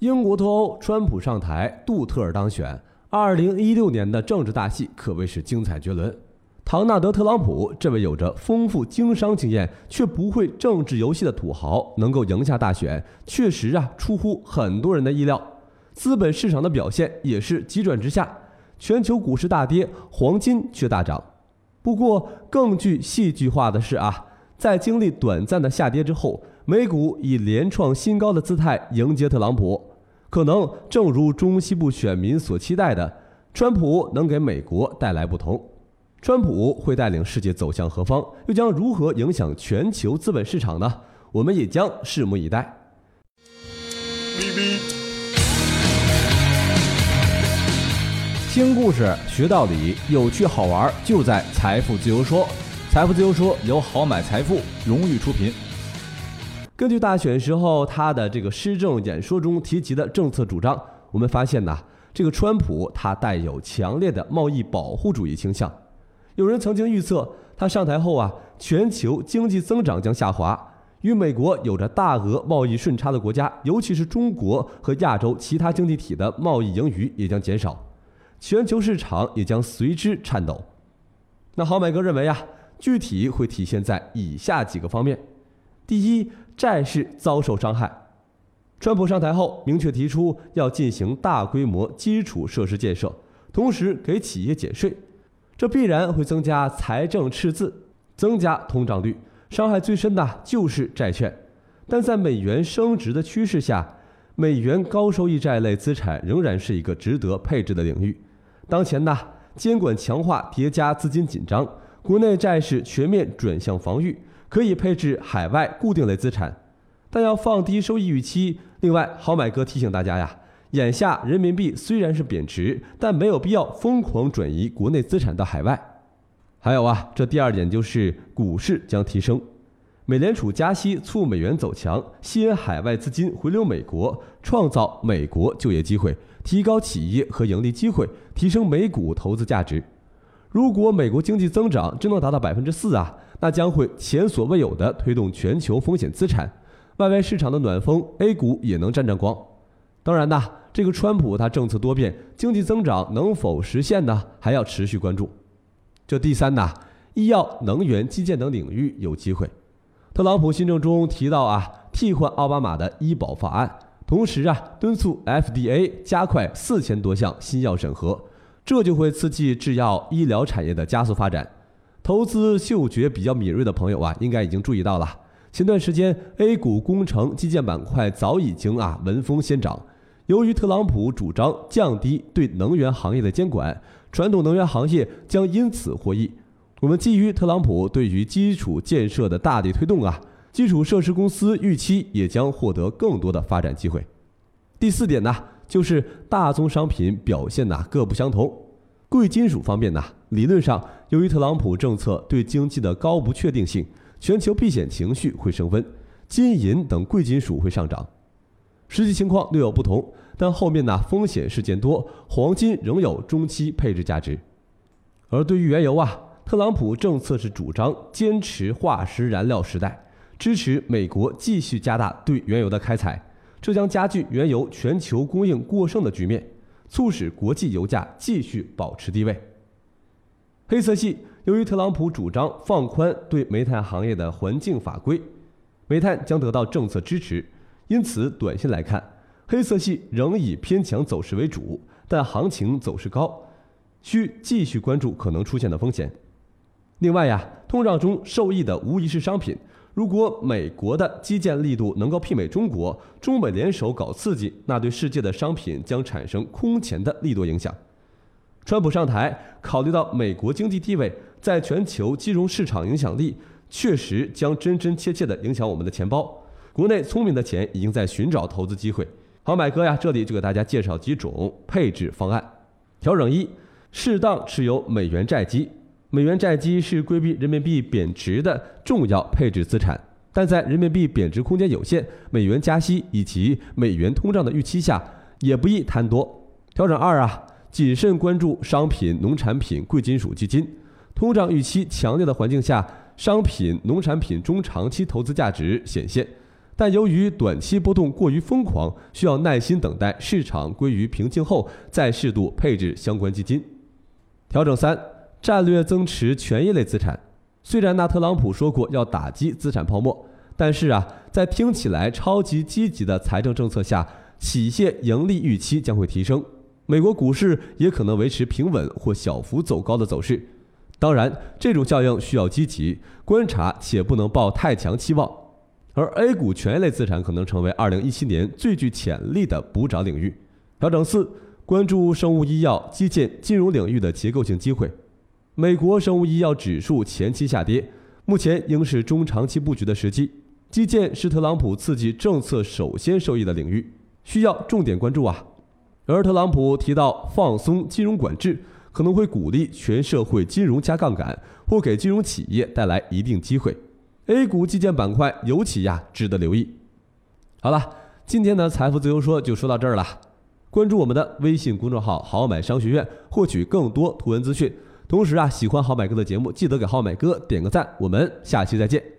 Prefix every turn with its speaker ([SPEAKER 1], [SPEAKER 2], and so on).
[SPEAKER 1] 英国脱欧，川普上台，杜特尔当选。二零一六年的政治大戏可谓是精彩绝伦。唐纳德·特朗普这位有着丰富经商经验却不会政治游戏的土豪，能够赢下大选，确实啊出乎很多人的意料。资本市场的表现也是急转直下，全球股市大跌，黄金却大涨。不过更具戏剧化的是啊，在经历短暂的下跌之后，美股以连创新高的姿态迎接特朗普。可能正如中西部选民所期待的，川普能给美国带来不同。川普会带领世界走向何方，又将如何影响全球资本市场呢？我们也将拭目以待。听故事学道理，有趣好玩就在财富自由说。财富自由说由好买财富荣誉出品。根据大选时候他的这个施政演说中提及的政策主张，我们发现呐，这个川普他带有强烈的贸易保护主义倾向。有人曾经预测他上台后啊，全球经济增长将下滑，与美国有着大额贸易顺差的国家，尤其是中国和亚洲其他经济体的贸易盈余也将减少，全球市场也将随之颤抖。那郝买哥认为啊，具体会体现在以下几个方面：第一，债市遭受伤害。川普上台后明确提出要进行大规模基础设施建设，同时给企业减税，这必然会增加财政赤字，增加通胀率。伤害最深的就是债券。但在美元升值的趋势下，美元高收益债类资产仍然是一个值得配置的领域。当前呢，监管强化叠加资金紧张，国内债市全面转向防御。可以配置海外固定类资产，但要放低收益预期。另外，好买哥提醒大家呀，眼下人民币虽然是贬值，但没有必要疯狂转移国内资产到海外。还有啊，这第二点就是股市将提升，美联储加息促美元走强，吸引海外资金回流美国，创造美国就业机会，提高企业和盈利机会，提升美股投资价值。如果美国经济增长真能达到百分之四啊！那将会前所未有的推动全球风险资产，外围市场的暖风，A 股也能沾沾光。当然呐，这个川普他政策多变，经济增长能否实现呢？还要持续关注。这第三呐，医药、能源、基建等领域有机会。特朗普新政中提到啊，替换奥巴马的医保法案，同时啊，敦促 FDA 加快四千多项新药审核，这就会刺激制药医疗产业的加速发展。投资嗅觉比较敏锐的朋友啊，应该已经注意到了。前段时间，A 股工程基建板块早已经啊闻风先涨。由于特朗普主张降低对能源行业的监管，传统能源行业将因此获益。我们基于特朗普对于基础建设的大力推动啊，基础设施公司预期也将获得更多的发展机会。第四点呢，就是大宗商品表现呐各不相同。贵金属方面呢，理论上，由于特朗普政策对经济的高不确定性，全球避险情绪会升温，金银等贵金属会上涨。实际情况略有不同，但后面呢风险事件多，黄金仍有中期配置价值。而对于原油啊，特朗普政策是主张坚持化石燃料时代，支持美国继续加大对原油的开采，这将加剧原油全球供应过剩的局面。促使国际油价继续保持低位。黑色系由于特朗普主张放宽对煤炭行业的环境法规，煤炭将得到政策支持，因此短线来看，黑色系仍以偏强走势为主，但行情走势高，需继续关注可能出现的风险。另外呀，通胀中受益的无疑是商品。如果美国的基建力度能够媲美中国，中美联手搞刺激，那对世界的商品将产生空前的利多影响。川普上台，考虑到美国经济地位在全球金融市场影响力，确实将真真切切地影响我们的钱包。国内聪明的钱已经在寻找投资机会。好，买哥呀，这里就给大家介绍几种配置方案。调整一：适当持有美元债基。美元债基是规避人民币贬值的重要配置资产，但在人民币贬值空间有限、美元加息以及美元通胀的预期下，也不宜贪多。调整二啊，谨慎关注商品、农产品、贵金属基金。通胀预期强烈的环境下，商品、农产品中长期投资价值显现，
[SPEAKER 2] 但由于短期波动过于疯狂，需要耐心等待市场归于平静后再适度配置相关基金。调整三：战略增持权益类资产。虽然那特朗普说过要打击资产泡沫，但是啊，在听起来超级积极的财政政策下，企业盈利预期将会提升，美国股市也可能维持平稳或小幅走高的走势。当然，这种效应需要积极观察，且不能抱太强期望。而 A 股权益类资产可能成为2017年最具潜力的补涨领域。调整四，关注生物医药、基建、金融领域的结构性机会。美国生物医药指数前期下跌，目前应是中长期布局的时机。基建是特朗普刺激政策首先受益的领域，需要重点关注啊。而特朗普提到放松金融管制，可能会鼓励全社会金融加杠杆，或给金融企业带来一定机会。A 股基建板块尤其呀值得留意。好了，今天的财富自由说就说到这儿了。关注我们的微信公众号“好买商学院”，获取更多图文资讯。同时啊，喜欢好买哥的节目，记得给好买哥点个赞。我们下期再见。